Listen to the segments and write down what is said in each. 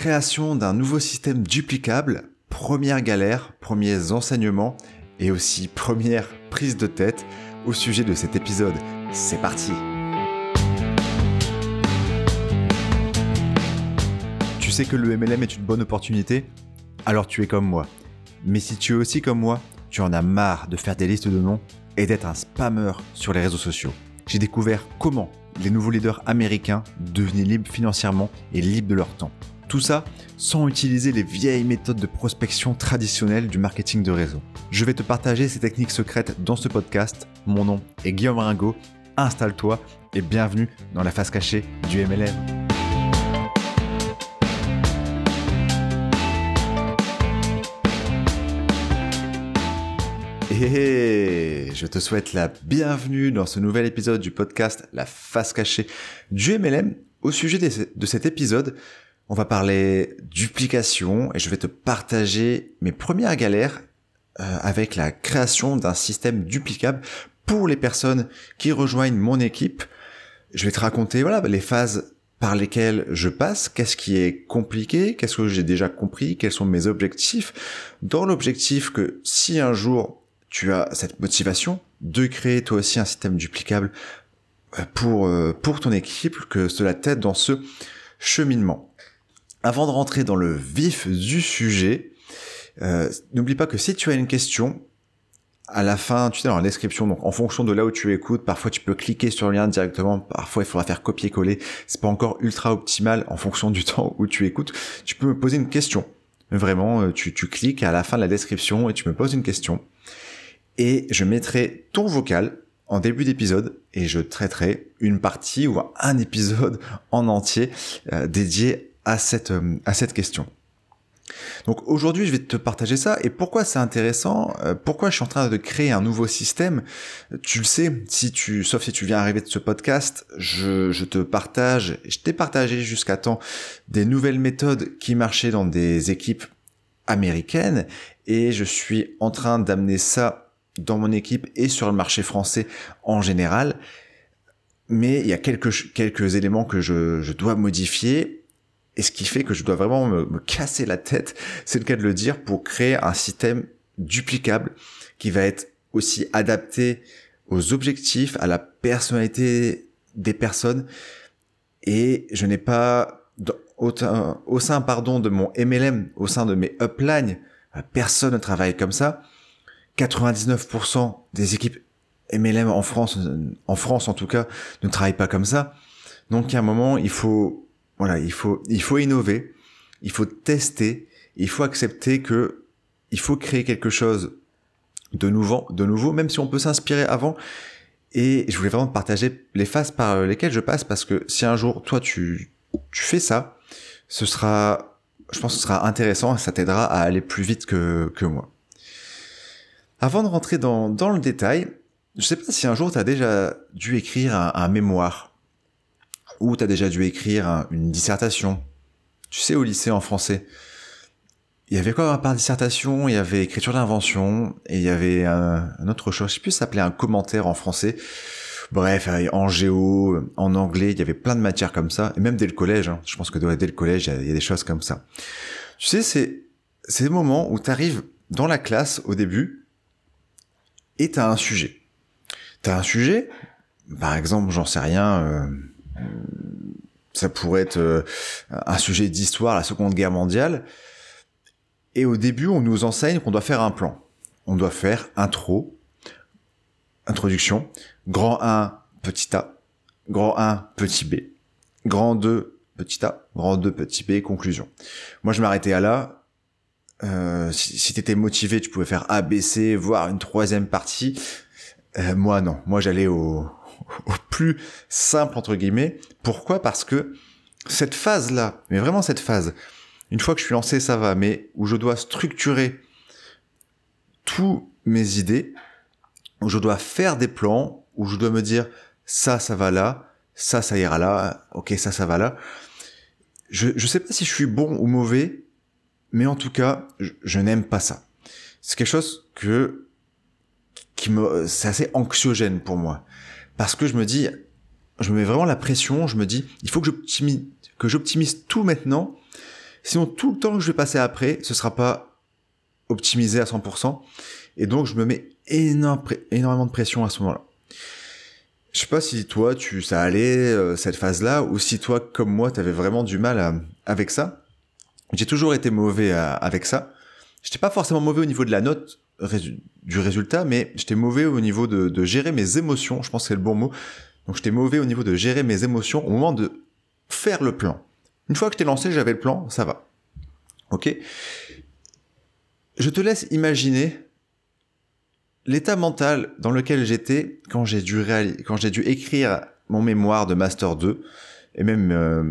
création d'un nouveau système duplicable, première galère, premiers enseignements et aussi première prise de tête au sujet de cet épisode. C'est parti Tu sais que le MLM est une bonne opportunité? Alors tu es comme moi. Mais si tu es aussi comme moi, tu en as marre de faire des listes de noms et d'être un spammer sur les réseaux sociaux. J'ai découvert comment les nouveaux leaders américains devenaient libres financièrement et libres de leur temps. Tout ça sans utiliser les vieilles méthodes de prospection traditionnelles du marketing de réseau. Je vais te partager ces techniques secrètes dans ce podcast. Mon nom est Guillaume Ringo. Installe-toi et bienvenue dans la face cachée du MLM. Et je te souhaite la bienvenue dans ce nouvel épisode du podcast La face cachée du MLM. Au sujet de cet épisode, on va parler duplication et je vais te partager mes premières galères euh, avec la création d'un système duplicable pour les personnes qui rejoignent mon équipe. Je vais te raconter voilà les phases par lesquelles je passe, qu'est-ce qui est compliqué, qu'est-ce que j'ai déjà compris, quels sont mes objectifs, dans l'objectif que si un jour tu as cette motivation de créer toi aussi un système duplicable euh, pour, euh, pour ton équipe, que cela t'aide dans ce cheminement. Avant de rentrer dans le vif du sujet, euh, n'oublie pas que si tu as une question, à la fin, tu sais, dans la description, donc en fonction de là où tu écoutes, parfois tu peux cliquer sur le lien directement, parfois il faudra faire copier-coller, c'est pas encore ultra optimal en fonction du temps où tu écoutes, tu peux me poser une question. Vraiment, tu, tu cliques à la fin de la description et tu me poses une question. Et je mettrai ton vocal en début d'épisode et je traiterai une partie ou un épisode en entier euh, dédié à cette, euh, à cette question. Donc aujourd'hui, je vais te partager ça. Et pourquoi c'est intéressant euh, Pourquoi je suis en train de créer un nouveau système? Tu le sais, si tu, sauf si tu viens arriver de ce podcast, je, je te partage, je t'ai partagé jusqu'à temps des nouvelles méthodes qui marchaient dans des équipes américaines, et je suis en train d'amener ça dans mon équipe et sur le marché français en général. Mais il y a quelques, quelques éléments que je, je dois modifier. Et ce qui fait que je dois vraiment me, casser la tête, c'est le cas de le dire, pour créer un système duplicable qui va être aussi adapté aux objectifs, à la personnalité des personnes. Et je n'ai pas, au, sein pardon, de mon MLM, au sein de mes uplines, personne ne travaille comme ça. 99% des équipes MLM en France, en France en tout cas, ne travaillent pas comme ça. Donc, à un moment, il faut, voilà, il faut, il faut innover, il faut tester, il faut accepter que il faut créer quelque chose de nouveau, de nouveau, même si on peut s'inspirer avant. Et je voulais vraiment partager les phases par lesquelles je passe parce que si un jour, toi, tu, tu fais ça, ce sera, je pense que ce sera intéressant et ça t'aidera à aller plus vite que, que moi. Avant de rentrer dans, dans le détail, je sais pas si un jour tu as déjà dû écrire un, mémoire ou tu as déjà dû écrire une dissertation. Tu sais, au lycée en français, il y avait quoi par dissertation? Il y avait écriture d'invention et il y avait un, autre chose. Je sais plus, s'appelait un commentaire en français. Bref, en géo, en anglais, il y avait plein de matières comme ça, et même dès le collège. Hein. Je pense que dès le collège, il y, a, des choses comme ça. Tu sais, c'est des moments où tu arrives dans la classe au début et t'as un sujet. T'as un sujet, par exemple, j'en sais rien, euh, ça pourrait être euh, un sujet d'histoire, la Seconde Guerre mondiale, et au début, on nous enseigne qu'on doit faire un plan. On doit faire intro, introduction, grand 1, petit a, grand 1, petit b, grand 2, petit a, grand 2, petit b, conclusion. Moi, je m'arrêtais à là, euh, si, si tu étais motivé, tu pouvais faire A, B, C, voire une troisième partie. Euh, moi, non. Moi, j'allais au, au plus simple, entre guillemets. Pourquoi? Parce que cette phase-là, mais vraiment cette phase, une fois que je suis lancé, ça va, mais où je dois structurer tous mes idées, où je dois faire des plans, où je dois me dire ça, ça va là, ça, ça ira là, ok, ça, ça va là. Je, je sais pas si je suis bon ou mauvais, mais en tout cas, je, n'aime pas ça. C'est quelque chose que qui me c'est assez anxiogène pour moi parce que je me dis je me mets vraiment la pression, je me dis il faut que j'optimise tout maintenant Sinon, tout le temps que je vais passer après, ce sera pas optimisé à 100%. Et donc, je me mets énormément de pression à ce moment-là. Je sais pas si toi, tu, ça allait, euh, cette phase-là, ou si toi, comme moi, tu avais vraiment du mal avec ça. J'ai toujours été mauvais avec ça. J'étais pas forcément mauvais au niveau de la note du résultat, mais j'étais mauvais au niveau de, gérer mes émotions. Je pense que c'est le bon mot. Donc j'étais mauvais au niveau de gérer mes émotions au moment de faire le plan. Une fois que je t'ai lancé, j'avais le plan, ça va. Ok? Je te laisse imaginer l'état mental dans lequel j'étais quand j'ai dû, quand j'ai dû écrire mon mémoire de Master 2 et même euh,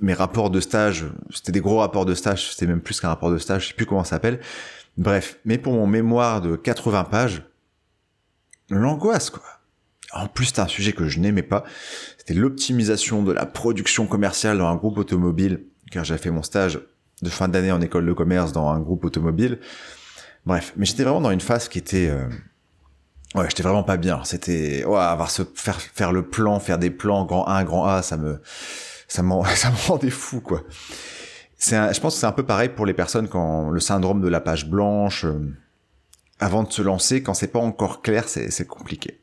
mes rapports de stage. C'était des gros rapports de stage, c'était même plus qu'un rapport de stage, je sais plus comment ça s'appelle. Bref, mais pour mon mémoire de 80 pages, l'angoisse quoi. En plus, c'est un sujet que je n'aimais pas. C'était l'optimisation de la production commerciale dans un groupe automobile, car j'avais fait mon stage de fin d'année en école de commerce dans un groupe automobile. Bref, mais j'étais vraiment dans une phase qui était... Euh... Ouais, j'étais vraiment pas bien. C'était... Ouais, avoir se faire, faire le plan, faire des plans grand 1, grand A, ça me... Ça, ça me rendait fou, quoi. C'est je pense que c'est un peu pareil pour les personnes quand le syndrome de la page blanche, euh, avant de se lancer, quand c'est pas encore clair, c'est compliqué.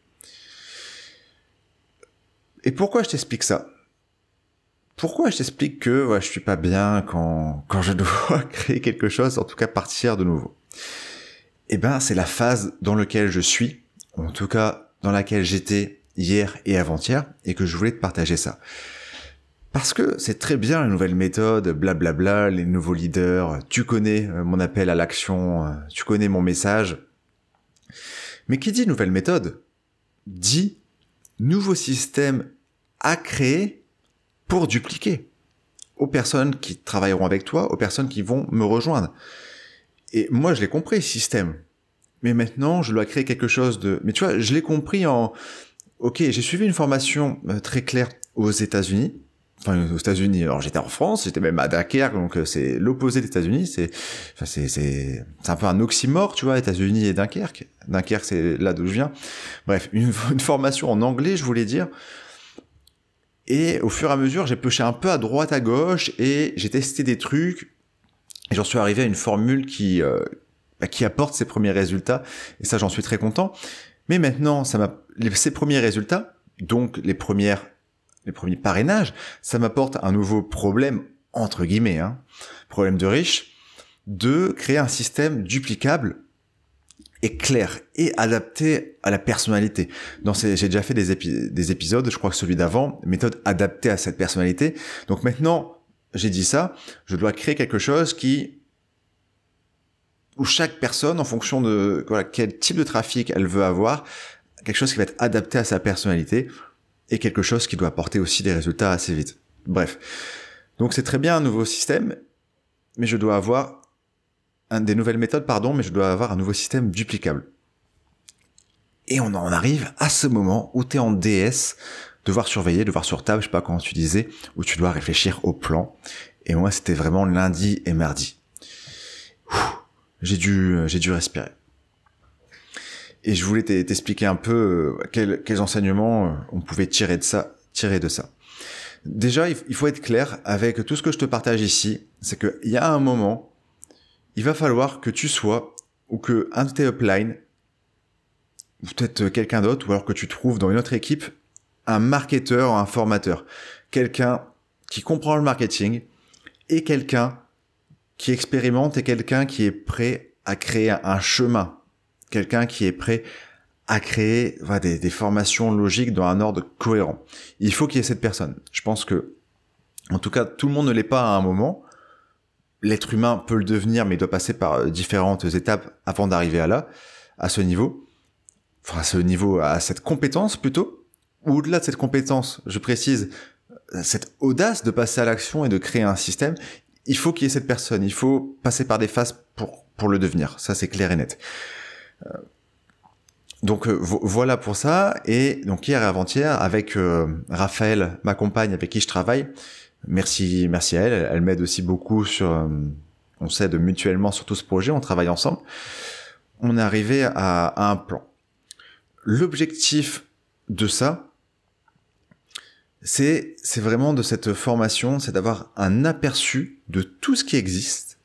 Et pourquoi je t'explique ça? Pourquoi je t'explique que ouais, je suis pas bien quand, quand je dois créer quelque chose, en tout cas partir de nouveau? Eh ben, c'est la phase dans laquelle je suis, en tout cas dans laquelle j'étais hier et avant-hier, et que je voulais te partager ça. Parce que c'est très bien la nouvelle méthode, blablabla, les nouveaux leaders, tu connais euh, mon appel à l'action, euh, tu connais mon message. Mais qui dit nouvelle méthode dit nouveau système à créer pour dupliquer aux personnes qui travailleront avec toi, aux personnes qui vont me rejoindre. Et moi, je l'ai compris, système. Mais maintenant, je dois créer quelque chose de... Mais tu vois, je l'ai compris en... Ok, j'ai suivi une formation euh, très claire aux États-Unis. Enfin, aux États-Unis. Alors, j'étais en France, j'étais même à Dunkerque, donc euh, c'est l'opposé des États-Unis. C'est, enfin, c'est, c'est, c'est un peu un oxymore, tu vois, États-Unis et Dunkerque. Dunkerque, c'est là d'où je viens. Bref, une, formation en anglais, je voulais dire. Et au fur et à mesure, j'ai pêché un peu à droite, à gauche, et j'ai testé des trucs. Et j'en suis arrivé à une formule qui, euh, qui apporte ses premiers résultats. Et ça, j'en suis très content. Mais maintenant, ça m'a, ces premiers résultats, donc les premières, les premiers parrainages, ça m'apporte un nouveau problème, entre guillemets, hein, problème de riche, de créer un système duplicable et clair et adapté à la personnalité. Dans j'ai déjà fait des, des épisodes, je crois que celui d'avant, méthode adaptée à cette personnalité. Donc maintenant, j'ai dit ça, je dois créer quelque chose qui où chaque personne, en fonction de voilà, quel type de trafic elle veut avoir, quelque chose qui va être adapté à sa personnalité et quelque chose qui doit apporter aussi des résultats assez vite. Bref. Donc c'est très bien un nouveau système, mais je dois avoir des nouvelles méthodes, pardon, mais je dois avoir un nouveau système duplicable. Et on en arrive à ce moment où tu es en DS, devoir surveiller, devoir sur table, je sais pas comment tu disais, où tu dois réfléchir au plan. Et moi, c'était vraiment lundi et mardi. J'ai dû, j'ai dû respirer. Et je voulais t'expliquer un peu euh, quels, enseignements euh, on pouvait tirer de ça, tirer de ça. Déjà, il faut être clair avec tout ce que je te partage ici, c'est qu'il y a un moment il va falloir que tu sois, ou que un de tes uplines, ou peut-être quelqu'un d'autre, ou alors que tu trouves dans une autre équipe, un marketeur un formateur. Quelqu'un qui comprend le marketing et quelqu'un qui expérimente et quelqu'un qui est prêt à créer un chemin. Quelqu'un qui est prêt à créer des, formations logiques dans un ordre cohérent. Il faut qu'il y ait cette personne. Je pense que, en tout cas, tout le monde ne l'est pas à un moment l'être humain peut le devenir, mais il doit passer par euh, différentes étapes avant d'arriver à là, à ce niveau. Enfin, à ce niveau, à cette compétence plutôt. Au-delà de cette compétence, je précise, euh, cette audace de passer à l'action et de créer un système, il faut qu'il y ait cette personne. Il faut passer par des phases pour, pour le devenir. Ça, c'est clair et net. Euh, donc voilà pour ça. Et donc hier et avant-hier, avec Raphaël, ma compagne avec qui je travaille, Merci, merci à elle. Elle m'aide aussi beaucoup sur, euh, on s'aide mutuellement sur tout ce projet, on travaille ensemble. On est arrivé à, un plan. L'objectif de ça, c'est c'est vraiment de cette formation, c'est d'avoir un aperçu de tout ce qui existe,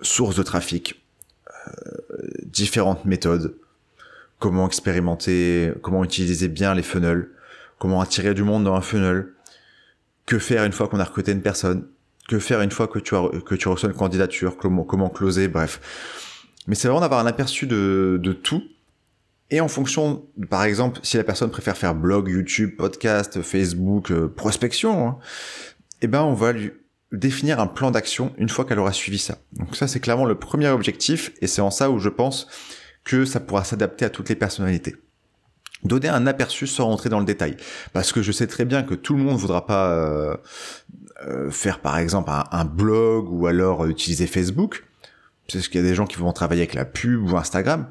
sources de trafic, euh, différentes méthodes, comment expérimenter, comment utiliser bien les funnels, comment attirer du monde dans un funnel, que faire une fois qu'on a recruté une personne, que faire une fois que tu as que tu reçois une candidature, comment comment closer, bref. Mais c'est vraiment d'avoir un aperçu de, de tout. Et en fonction, par exemple, si la personne préfère faire blog, YouTube, podcast, Facebook, euh, prospection, hein, eh ben on va lui définir un plan d'action une fois qu'elle aura suivi ça. Donc ça c'est clairement le premier objectif et c'est en ça où je pense que ça pourra s'adapter à toutes les personnalités donner un aperçu sans rentrer dans le détail. Parce que je sais très bien que tout le monde voudra pas euh, euh, faire par exemple un, blog ou alors utiliser Facebook. C'est ce qu'il y a des gens qui vont travailler avec la pub ou Instagram.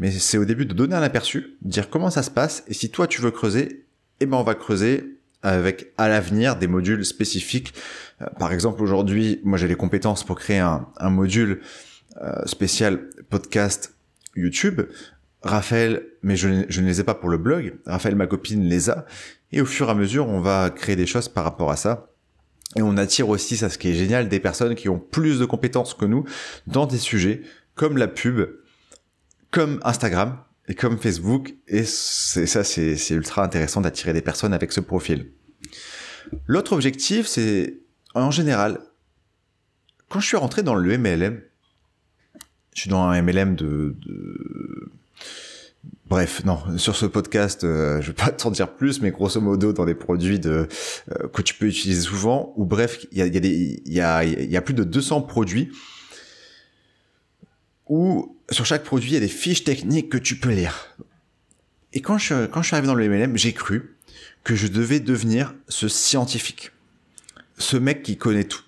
Mais c'est au début de donner un aperçu, dire comment ça se passe, et si toi tu veux creuser, eh ben on va creuser avec à l'avenir des modules spécifiques. Euh, par exemple aujourd'hui, moi j'ai les compétences pour créer un, module spécial podcast YouTube. Raphaël, mais je, ne les ai pas pour le blog. Raphaël, ma copine, les a. Et au fur et à mesure, on va créer des choses par rapport à ça. Et on attire aussi, ça ce qui est génial, des personnes qui ont plus de compétences que nous dans des sujets comme la pub, comme Instagram et comme Facebook. Et ça, c'est ultra intéressant d'attirer des personnes avec ce profil. L'autre objectif, c'est en général, quand je suis rentré dans le MLM, je suis dans un MLM de, de Bref, non, sur ce podcast, euh, je vais pas t'en dire plus, mais grosso modo, dans des produits de, euh, que tu peux utiliser souvent, ou bref, il y a, y, a y, a, y a plus de 200 produits où sur chaque produit, il y a des fiches techniques que tu peux lire. Et quand je, quand je suis arrivé dans le MLM, j'ai cru que je devais devenir ce scientifique, ce mec qui connaît tout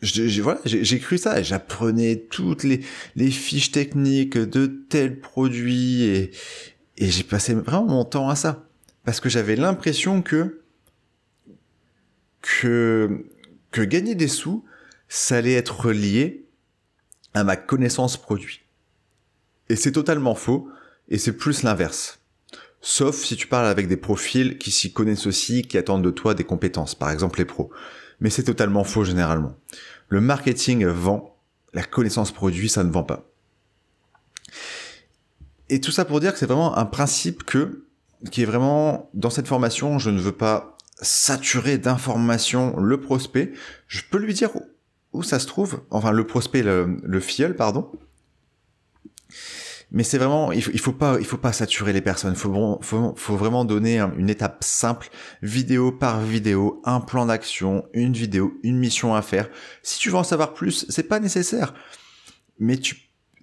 j'ai voilà, j'ai cru ça, j'apprenais toutes les, les fiches techniques de tel produit et, et j'ai passé vraiment mon temps à ça. Parce que j'avais l'impression que, que, que gagner des sous, ça allait être lié à ma connaissance produit. Et c'est totalement faux, et c'est plus l'inverse. Sauf si tu parles avec des profils qui s'y connaissent aussi, qui attendent de toi des compétences, par exemple les pros mais c'est totalement faux généralement. Le marketing vend, la connaissance produit, ça ne vend pas. Et tout ça pour dire que c'est vraiment un principe que, qui est vraiment, dans cette formation, je ne veux pas saturer d'informations le prospect. Je peux lui dire où, ça se trouve, enfin le prospect, le, le filleul, pardon. Mais c'est vraiment il faut, faut pas il faut pas saturer les personnes. Faut faut, faut vraiment donner une étape simple vidéo par vidéo un plan d'action une vidéo une mission à faire. Si tu veux en savoir plus c'est pas nécessaire. Mais tu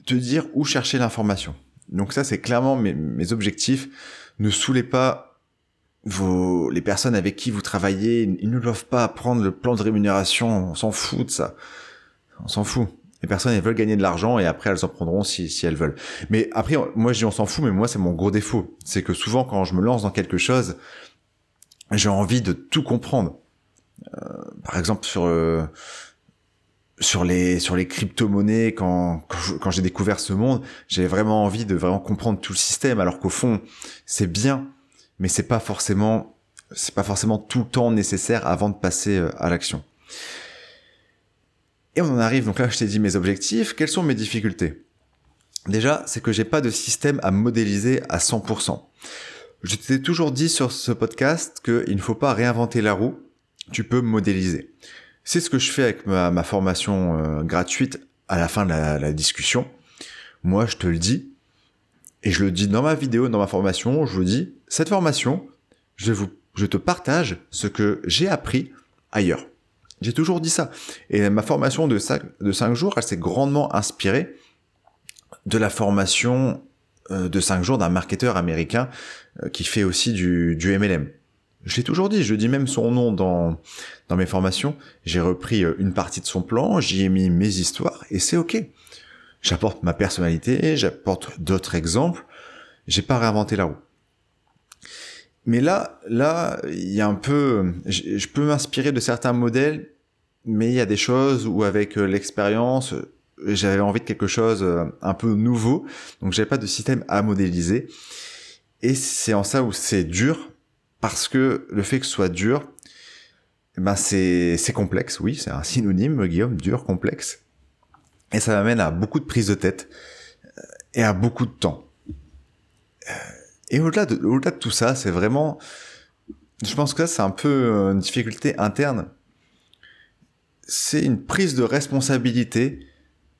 te dire où chercher l'information. Donc ça c'est clairement mes, mes objectifs. Ne saoulez pas vos les personnes avec qui vous travaillez ils ne doivent pas prendre le plan de rémunération on s'en fout de ça on s'en fout les personnes, elles veulent gagner de l'argent et après, elles en prendront si, si elles veulent. Mais après, moi, je dis on s'en fout, mais moi, c'est mon gros défaut. C'est que souvent, quand je me lance dans quelque chose, j'ai envie de tout comprendre. Euh, par exemple, sur, euh, sur les, sur les crypto-monnaies, quand, quand j'ai découvert ce monde, j'avais vraiment envie de vraiment comprendre tout le système, alors qu'au fond, c'est bien, mais c'est pas forcément, c'est pas forcément tout le temps nécessaire avant de passer euh, à l'action. Et on en arrive, donc là je t'ai dit mes objectifs, quelles sont mes difficultés? Déjà, c'est que j'ai pas de système à modéliser à 100%. Je t'ai toujours dit sur ce podcast qu'il ne faut pas réinventer la roue, tu peux modéliser. C'est ce que je fais avec ma, formation euh, gratuite à la fin de la, discussion. Moi, je te le dis, et je le dis dans ma vidéo, dans ma formation, je vous dis, cette formation, je, te partage ce que j'ai appris ailleurs. J'ai toujours dit ça. Et ma formation de 5, de 5 jours, elle s'est grandement inspirée de la formation euh, de 5 jours d'un marketeur américain euh, qui fait aussi du, du MLM. Je l'ai toujours dit, je dis même son nom dans, dans mes formations. J'ai repris euh, une partie de son plan, j'y ai mis mes histoires et c'est ok. J'apporte ma personnalité, j'apporte d'autres exemples. J'ai pas réinventé la roue. Mais là, là, il y a un peu, je, peux m'inspirer de certains modèles, mais il y a des choses où avec euh, l'expérience, j'avais envie de quelque chose euh, un peu nouveau, donc j'avais pas de système à modéliser. Et c'est en ça où c'est dur, parce que le fait que ce soit dur, eh ben c'est complexe, oui, c'est un synonyme, Guillaume, dur, complexe. Et ça m'amène à beaucoup de prises de tête euh, et à beaucoup de temps. Euh, et au-delà de, tout ça, c'est vraiment, je pense que c'est un peu une difficulté interne. C'est une prise de responsabilité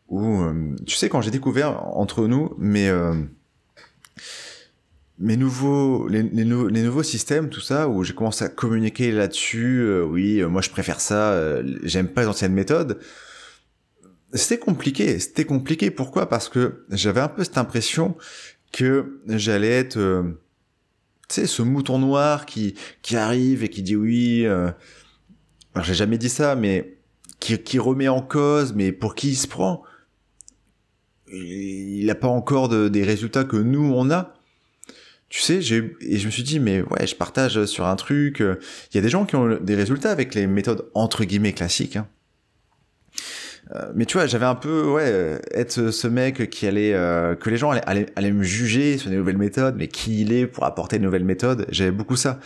où, euh, tu sais, quand j'ai découvert entre nous, mais mes nouveaux, les, les, nouveaux systèmes, tout ça, où j'ai commencé à communiquer là-dessus, euh, oui, euh, moi je préfère ça, euh, j'aime pas les anciennes méthodes. C'était compliqué, c'était compliqué. Pourquoi? Parce que j'avais un peu cette impression que j'allais être, tu sais, ce mouton noir qui qui arrive et qui dit oui. alors j'ai jamais dit ça, mais qui, qui remet en cause, mais pour qui il se prend Il n'a pas encore de, des résultats que nous on a tu sais, j'ai et je me suis dit mais ouais, je partage sur un truc. Euh, il y a des gens qui ont des résultats avec les méthodes entre guillemets classiques. Hein. Euh, mais tu vois, j'avais un peu ouais euh, être ce mec qui allait que les gens allaient, allaient, me juger sur des nouvelles méthodes, mais qui il est pour apporter de nouvelles méthodes. J'avais beaucoup ça.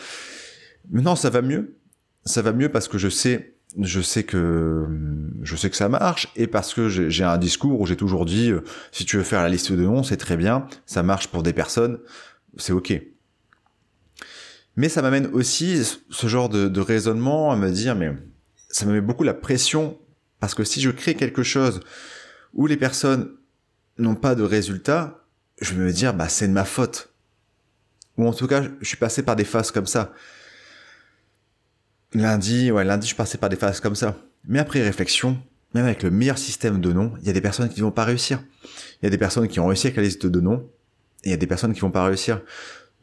Maintenant, ça va mieux. Ça va mieux parce que je sais je sais que je sais que ça marche et parce que j'ai un discours où j'ai toujours dit si tu veux faire la liste de noms c'est très bien ça marche pour des personnes c'est ok. Mais ça m'amène aussi ce genre de, raisonnement à me dire, mais ça me met beaucoup la pression parce que si je crée quelque chose où les personnes n'ont pas de résultats, je vais me dire, bah c'est de ma faute. Ou en tout cas, je suis passé par des phases comme ça. Lundi, ouais, lundi, je suis passé par des phases comme ça. Mais après réflexion, même avec le meilleur système de noms, il y a des personnes qui ne vont pas réussir. Il y a des personnes qui ont réussi avec la liste de noms, il y a des personnes qui vont pas réussir.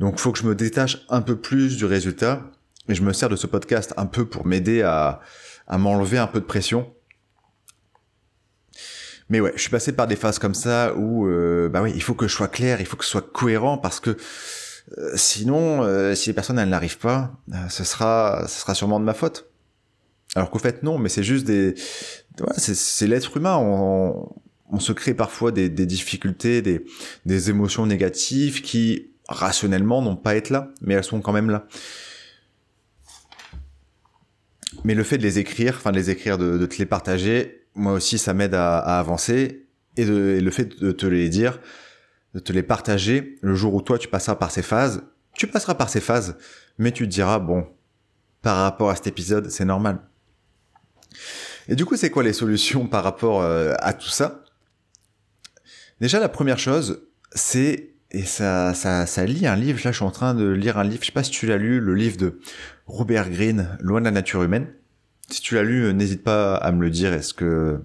Donc, faut que je me détache un peu plus du résultat. Et je me sers de ce podcast un peu pour m'aider à, à m'enlever un peu de pression. Mais ouais, je suis passé par des phases comme ça où, euh, bah oui, il faut que je sois clair, il faut que ce soit cohérent parce que euh, sinon, euh, si les personnes elles n'arrivent pas, ce sera, ce sera sûrement de ma faute. Alors qu'au fait non, mais c'est juste des, ouais, c'est l'être humain. On, on se crée parfois des, difficultés, des, des, émotions négatives qui rationnellement n'ont pas à être là, mais elles sont quand même là. Mais le fait de les écrire, enfin de les écrire, de, te les partager, moi aussi ça m'aide à, avancer et, le fait de te les dire, de te les partager, le jour où toi tu passeras par ces phases, tu passeras par ces phases, mais tu te diras bon, par rapport à cet épisode, c'est normal. Et du coup, c'est quoi les solutions par rapport euh, à tout ça? Déjà, la première chose, c'est et ça, ça, ça lit un livre. Là, je suis en train de lire un livre. Je sais pas si tu l'as lu, le livre de Robert Greene, Loin de la nature humaine. Si tu l'as lu, euh, n'hésite pas à me le dire. Est-ce que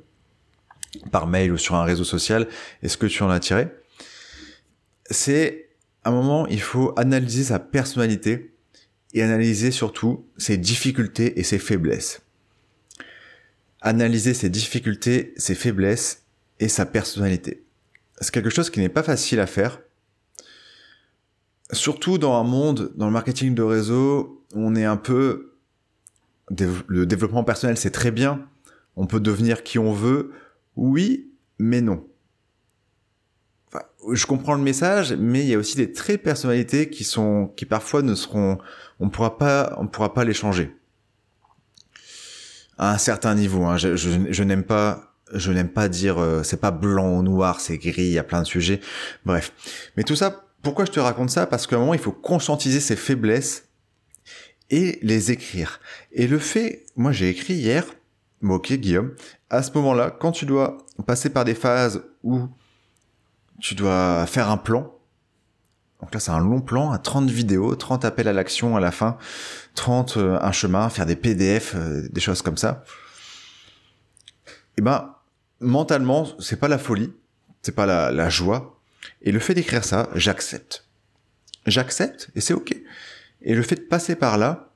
par mail ou sur un réseau social, est-ce que tu en as tiré? C'est un moment, il faut analyser sa personnalité et analyser surtout ses difficultés et ses faiblesses. Analyser ses difficultés, ses faiblesses et sa personnalité c'est quelque chose qui n'est pas facile à faire. Surtout dans un monde, dans le marketing de réseau, on est un peu... Le développement personnel, c'est très bien. On peut devenir qui on veut. Oui, mais non. je comprends le message, mais il y a aussi des traits de personnalité qui sont, qui parfois ne seront, on pourra pas, on pourra pas les changer. À un certain niveau, hein. je n'aime pas je n'aime pas dire euh, c'est pas blanc ou noir, c'est gris, il y a plein de sujets. Bref. Mais tout ça, pourquoi je te raconte ça? Parce qu'à un moment, il faut conscientiser ses faiblesses et les écrire. Et le fait, moi j'ai écrit hier, ok Guillaume, à ce moment-là, quand tu dois passer par des phases où tu dois faire un plan, donc là c'est un long plan, à 30 vidéos, 30 appels à l'action à la fin, 30 euh, un chemin, faire des PDF, euh, des choses comme ça. Et eh ben, mentalement, c'est pas la folie, c'est pas la, joie. Et le fait d'écrire ça, j'accepte. J'accepte et c'est ok. Et le fait de passer par là,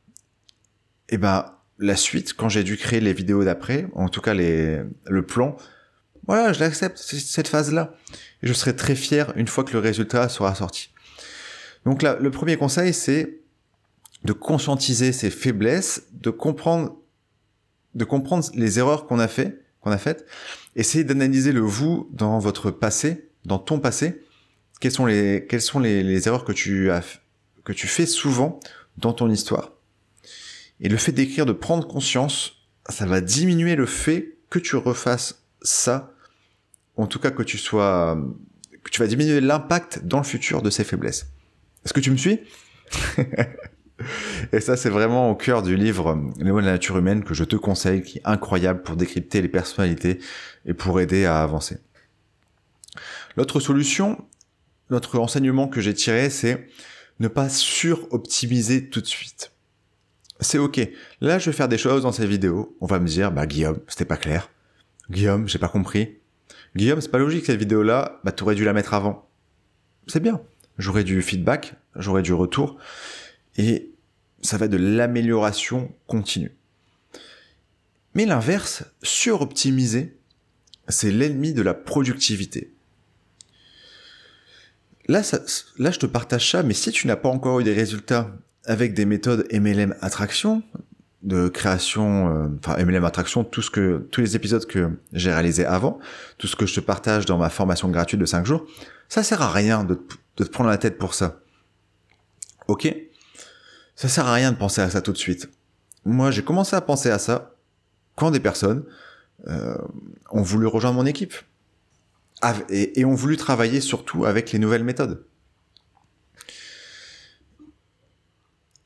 eh ben la suite, quand j'ai dû créer les vidéos d'après, en tout cas les, le plan, voilà, je l'accepte, cette phase-là. Et je serai très fier une fois que le résultat sera sorti. Donc là, le premier conseil, c'est de conscientiser ses faiblesses, de comprendre, de comprendre les erreurs qu'on a fait, qu'on a faites, essayez d'analyser le vous dans votre passé, dans ton passé. Quelles sont les, quelles sont les, erreurs que tu as, que tu fais souvent dans ton histoire. Et le fait d'écrire, de prendre conscience, ça va diminuer le fait que tu refasses ça. En tout cas, que tu sois, que tu vas diminuer l'impact dans le futur de ces faiblesses. Est-ce que tu me suis? Et ça, c'est vraiment au cœur du livre Les mots de la nature humaine que je te conseille, qui est incroyable pour décrypter les personnalités et pour aider à avancer. L'autre solution, notre enseignement que j'ai tiré, c'est ne pas sur-optimiser tout de suite. C'est ok. Là, je vais faire des choses dans ces vidéos. On va me dire, bah Guillaume, c'était pas clair. Guillaume, j'ai pas compris. Guillaume, c'est pas logique cette vidéo-là. Bah t'aurais dû la mettre avant. C'est bien. J'aurais du feedback, j'aurais du retour et ça va être de l'amélioration continue. Mais l'inverse, suroptimiser, c'est l'ennemi de la productivité. Là, là, je te partage ça, mais si tu n'as pas encore eu des résultats avec des méthodes MLM attraction, de création, euh, enfin MLM attraction, tout ce que, tous les épisodes que j'ai réalisés avant, tout ce que je te partage dans ma formation gratuite de 5 jours, ça sert à rien de, de te prendre la tête pour ça. Ok? Ça sert à rien de penser à ça tout de suite. Moi, j'ai commencé à penser à ça quand des personnes euh, ont voulu rejoindre mon équipe et, ont voulu travailler surtout avec les nouvelles méthodes.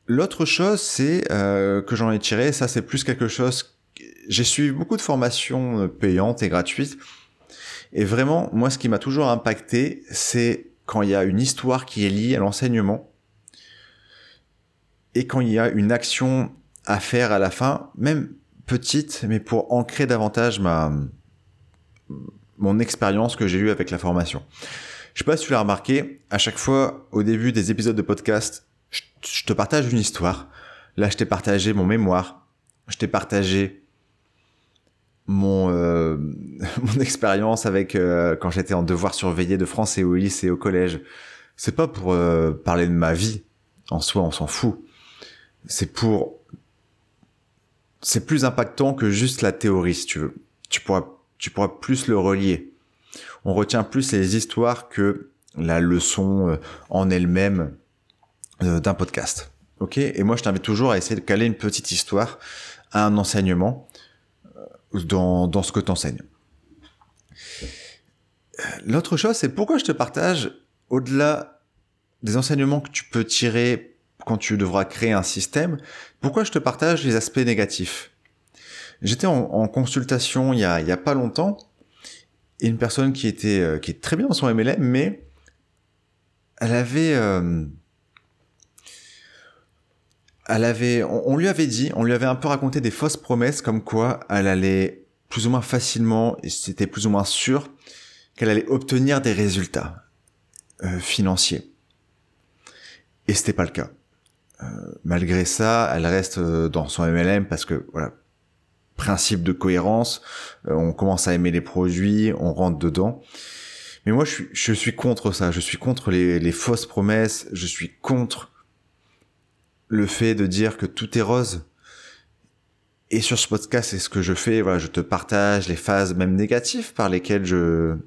L'autre chose, c'est euh, que j'en ai tiré, ça c'est plus quelque chose. J'ai suivi beaucoup de formations euh, payantes et gratuites, et vraiment, moi, ce qui m'a toujours impacté, c'est quand il y a une histoire qui est liée à l'enseignement et quand il y a une action à faire à la fin, même petite, mais pour ancrer davantage ma mon expérience que j'ai eue avec la formation. Je sais pas si tu l'as remarqué, à chaque fois au début des épisodes de podcast, je, te partage une histoire. Là, je t'ai partagé mon mémoire, je t'ai partagé mon euh, mon expérience avec euh, quand j'étais en devoir surveillé de français au lycée au collège. C'est pas pour euh, parler de ma vie en soi, on s'en fout c'est pour c'est plus impactant que juste la théorie si tu veux. Tu pourras tu pourras plus le relier. On retient plus les histoires que la leçon euh, en elle-même euh, d'un podcast. OK? Et moi je t'invite toujours à essayer de caler une petite histoire à un enseignement euh, dans dans ce que tu enseignes. L'autre chose c'est pourquoi je te partage au-delà des enseignements que tu peux tirer quand tu devras créer un système, pourquoi je te partage les aspects négatifs? J'étais en, consultation il y, a, y a pas longtemps, et une personne qui était euh, qui est très bien dans son MLM, mais elle avait euh, elle avait on, lui avait dit, on lui avait un peu raconté des fausses promesses comme quoi elle allait plus ou moins facilement et c'était plus ou moins sûr qu'elle allait obtenir des résultats euh, financiers. Et c'était pas le cas. Euh, malgré ça, elle reste euh, dans son MLM parce que voilà, principe de cohérence, euh, on commence à aimer les produits, on rentre dedans. Mais moi, je suis, je suis contre ça. Je suis contre les, les fausses promesses. Je suis contre le fait de dire que tout est rose. Et sur ce podcast, c'est ce que je fais. Voilà, je te partage les phases même négatives par lesquelles je,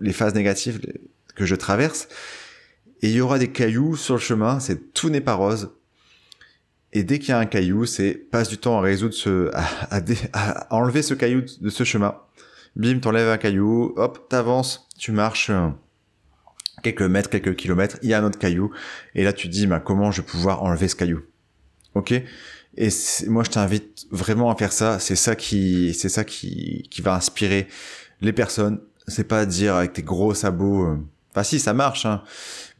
les phases négatives que je traverse. Et il y aura des cailloux sur le chemin. C'est tout n'est pas rose. Et dès qu'il y a un caillou, c'est passe du temps à résoudre ce, à, enlever ce caillou de ce chemin. Bim, t'enlèves un caillou, hop, t'avances, tu marches euh, quelques mètres, quelques kilomètres, il y a un autre caillou, et là tu te dis, bah, comment je vais pouvoir enlever ce caillou? Ok? Et moi je t'invite vraiment à faire ça. C'est ça qui, c'est ça qui, qui va inspirer les personnes. C'est pas dire avec tes gros sabots. Euh, enfin si, ça marche, hein,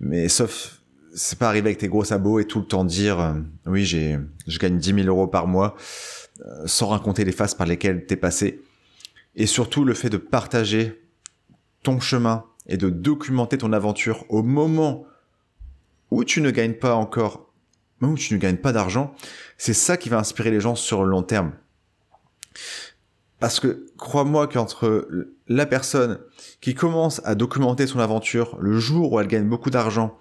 mais sauf c'est pas arriver avec tes gros sabots et tout le temps dire euh, oui j'ai je gagne 10 000 euros par mois euh, sans raconter les phases par lesquelles t'es passé. Et surtout le fait de partager ton chemin et de documenter ton aventure au moment où tu ne gagnes pas encore où tu ne gagnes pas d'argent c'est ça qui va inspirer les gens sur le long terme. Parce que crois-moi qu'entre la personne qui commence à documenter son aventure le jour où elle gagne beaucoup d'argent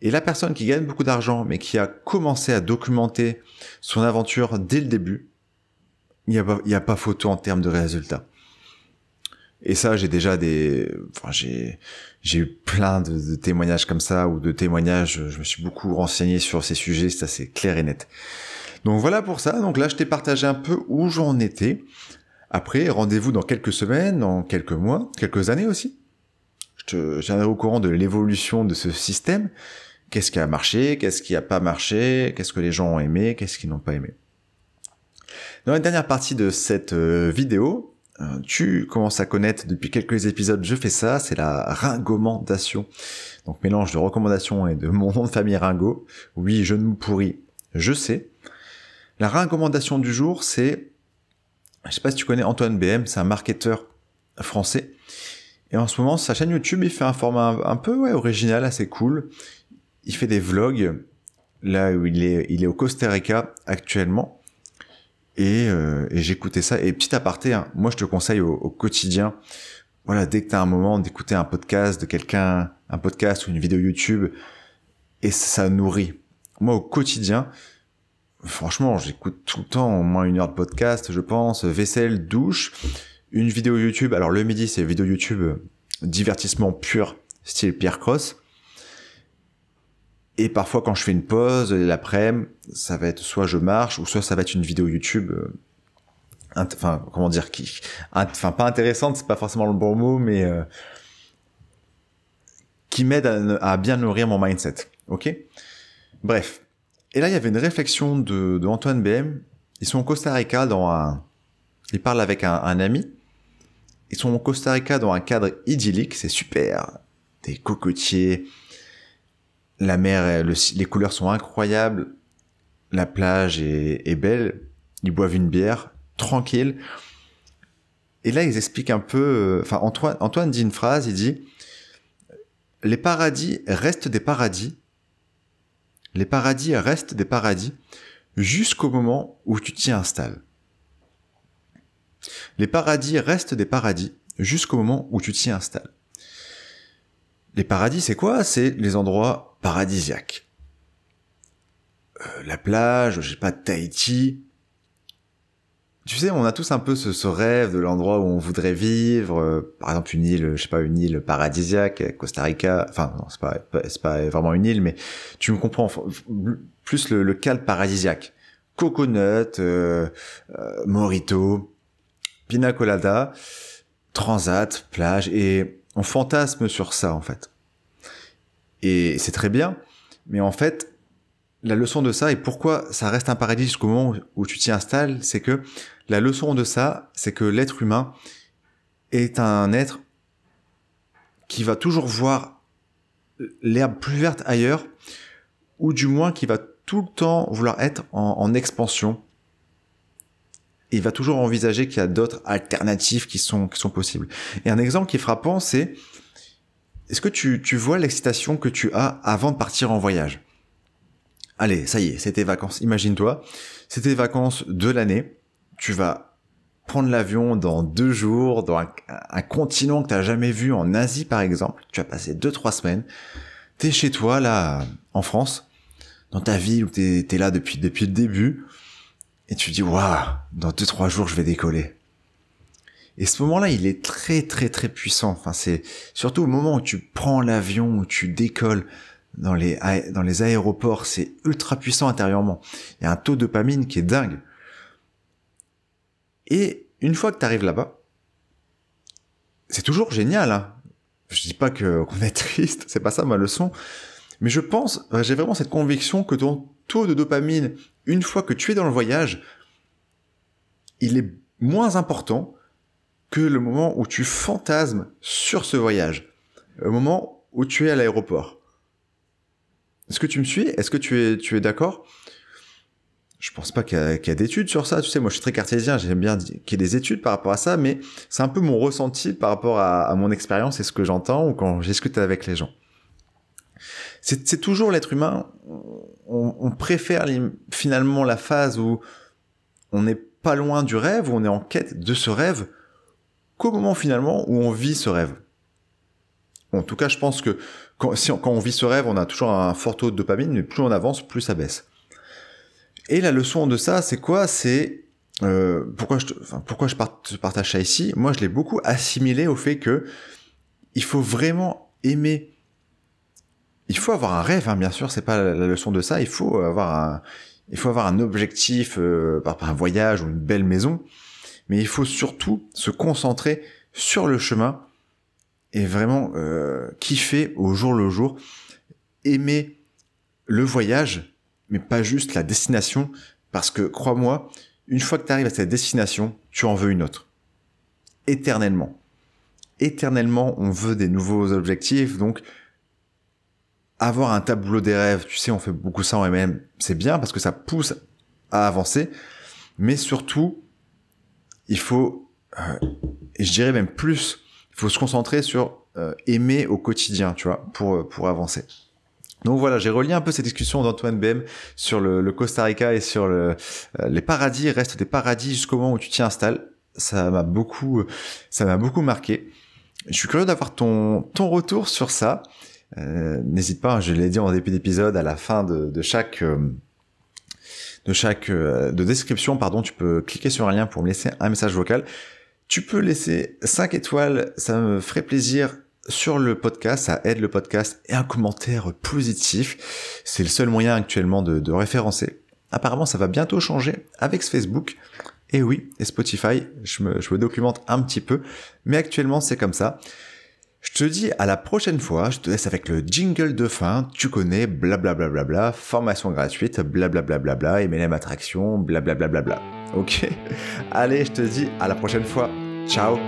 et la personne qui gagne beaucoup d'argent, mais qui a commencé à documenter son aventure dès le début, il n'y a, pas, a pas photo en termes de résultats. Et ça, j'ai déjà des, enfin, j'ai, j'ai eu plein de, de, témoignages comme ça ou de témoignages. Je me suis beaucoup renseigné sur ces sujets, ça c'est clair et net. Donc voilà pour ça. Donc là, je t'ai partagé un peu où j'en étais. Après, rendez-vous dans quelques semaines, dans quelques mois, quelques années aussi. Je te tiendrai au courant de l'évolution de ce système. Qu'est-ce qui a marché, qu'est-ce qui a pas marché, qu'est-ce que les gens ont aimé, qu'est-ce qu'ils n'ont pas aimé. Dans la dernière partie de cette euh, vidéo, euh, tu commences à connaître depuis quelques épisodes, je fais ça, c'est la ringomandation. Donc mélange de recommandations et de mon nom de famille Ringo. Oui, je ne me pourris, je sais. La recommandation du jour, c'est, je sais pas si tu connais Antoine BM, c'est un marketeur français. Et en ce moment, sa chaîne YouTube, il fait un format un, peu original, assez cool. Il fait des vlogs, là où il est, il est au Costa Rica actuellement. Et, euh, j'écoutais ça. Et petit aparté, hein, moi je te conseille au, au quotidien, voilà, dès que tu as un moment d'écouter un podcast de quelqu'un, un podcast ou une vidéo YouTube, et ça nourrit. Moi au quotidien, franchement, j'écoute tout le temps au moins une heure de podcast, je pense, vaisselle, douche, une vidéo YouTube. Alors le midi, c'est vidéo YouTube euh, divertissement pur, style Pierre Cross. Et parfois, quand je fais une pause, l'après-midi, ça va être soit je marche, ou soit ça va être une vidéo YouTube. Euh, enfin, comment dire, qui, enfin pas intéressante, c'est pas forcément le bon mot, mais euh, qui m'aide à, à bien nourrir mon mindset. Ok? Bref, et là, il y avait une réflexion de, de Antoine BM. Ils sont au Costa Rica dans un... Ils parlent avec un, un ami. Ils sont au Costa Rica dans un cadre idyllique, c'est super. Des cocotiers, la mer, le, les couleurs sont incroyables, la plage est, est, belle, ils boivent une bière, tranquille. Et là, ils expliquent un peu... Euh, enfin, Antoine, Antoine dit une phrase, il dit « Les paradis restent des paradis les paradis restent des paradis jusqu'au moment où tu t'y installes. Les paradis restent des paradis jusqu'au moment où tu t'y installes. Les paradis, c'est quoi? C'est les endroits paradisiaques. Euh, la plage, je sais pas, Tahiti, tu sais, on a tous un peu ce, rêve de l'endroit où on voudrait vivre. Euh, par exemple, une île, je sais pas, une île paradisiaque, Costa Rica. Enfin, non, c'est pas, c'est pas vraiment une île, mais tu me comprends. Plus le, le calme paradisiaque. Coconut, euh, euh, Morito, Pina Colada, Transat, plage, et on fantasme sur ça en fait. Et c'est très bien, mais en fait, la leçon de ça et pourquoi ça reste un paradis jusqu'au moment où tu t'y installes, c'est que la leçon de ça, c'est que l'être humain est un être qui va toujours voir l'herbe plus verte ailleurs, ou du moins qui va tout le temps vouloir être en, expansion. il va toujours envisager qu'il y a d'autres alternatives qui sont, qui sont possibles. Et un exemple qui est frappant, c'est est-ce que tu, tu vois l'excitation que tu as avant de partir en voyage? Allez, ça y est, c'était vacances. Imagine-toi, c'était vacances de l'année. Tu vas prendre l'avion dans deux jours, dans un, continent que tu n'as jamais vu, en Asie par exemple. Tu vas passer deux, trois semaines. T'es chez toi, là, en France, dans ta vie où t'es es là depuis, depuis le début. Et tu dis, waouh, dans deux, trois jours, je vais décoller. Et ce moment-là, il est très, très, très puissant. Enfin, c'est surtout au moment où tu prends l'avion, où tu décolles dans les, aéroports, c'est ultra puissant intérieurement. Il y a un taux de dopamine qui est dingue. Et une fois que tu arrives là-bas, c'est toujours génial. Hein. Je dis pas que qu'on est triste, c'est pas ça ma leçon. Mais je pense, j'ai vraiment cette conviction que ton taux de dopamine, une fois que tu es dans le voyage, il est moins important que le moment où tu fantasmes sur ce voyage. Le moment où tu es à l'aéroport. Est-ce que tu me suis? Est-ce que tu es, tu es d'accord? Je pense pas qu'il y a, d'études sur ça. Tu sais, moi, je suis très cartésien. J'aime bien qu'il y ait des études par rapport à ça, mais c'est un peu mon ressenti par rapport à, mon expérience et ce que j'entends ou quand je discute avec les gens. C'est toujours l'être humain. On, on préfère finalement la phase où on n'est pas loin du rêve, où on est en quête de ce rêve, qu'au moment finalement où on vit ce rêve. En tout cas, je pense que quand, on, vit ce rêve, on a toujours un fort taux de dopamine, mais plus on avance, plus ça baisse. Et la leçon de ça, c'est quoi? C'est euh, pourquoi je, pourquoi je partage ça ici? Moi, je l'ai beaucoup assimilé au fait que il faut vraiment aimer. Il faut avoir un rêve, hein, bien sûr, c'est pas la leçon de ça. Il faut avoir un, il faut avoir un objectif, euh, par, un voyage ou une belle maison, mais il faut surtout se concentrer sur le chemin et vraiment euh, kiffer au jour le jour, aimer le voyage, mais pas juste la destination, parce que crois-moi, une fois que tu arrives à cette destination, tu en veux une autre. Éternellement. Éternellement, on veut des nouveaux objectifs, donc avoir un tableau des rêves, tu sais, on fait beaucoup ça en MM, c'est bien parce que ça pousse à avancer, mais surtout, il faut, euh, je dirais même plus, il faut se concentrer sur euh, aimer au quotidien, tu vois, pour, pour avancer. Donc voilà, j'ai relié un peu cette discussion d'Antoine BM sur le, Costa Rica et sur le, euh, les paradis, restent des paradis jusqu'au moment où tu t'y installes. Ça m'a beaucoup, ça m'a beaucoup marqué. Je suis curieux d'avoir ton, ton retour sur ça. Euh, n'hésite pas, je l'ai dit en début d'épisode, à la fin de, chaque euh, de chaque de description, pardon, tu peux cliquer sur un lien pour me laisser un message vocal. Tu peux laisser 5 étoiles, ça me ferait plaisir sur le podcast, ça aide le podcast et un commentaire positif. C'est le seul moyen actuellement de, référencer. Apparemment, ça va bientôt changer avec Facebook. Et oui, et Spotify, je me, je me documente un petit peu, mais actuellement c'est comme ça. Je te dis à la prochaine fois, je te laisse avec le jingle de fin, tu connais, blablabla, bla bla bla, formation gratuite, blablabla, bla bla bla, MLM attraction, blablabla. Bla bla ok? Allez, je te dis à la prochaine fois. Ciao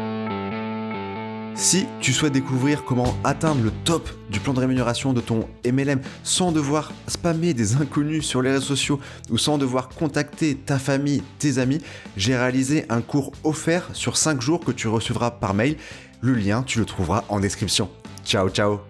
si tu souhaites découvrir comment atteindre le top du plan de rémunération de ton MLM sans devoir spammer des inconnus sur les réseaux sociaux ou sans devoir contacter ta famille, tes amis, j'ai réalisé un cours offert sur 5 jours que tu recevras par mail. Le lien, tu le trouveras en description. Ciao ciao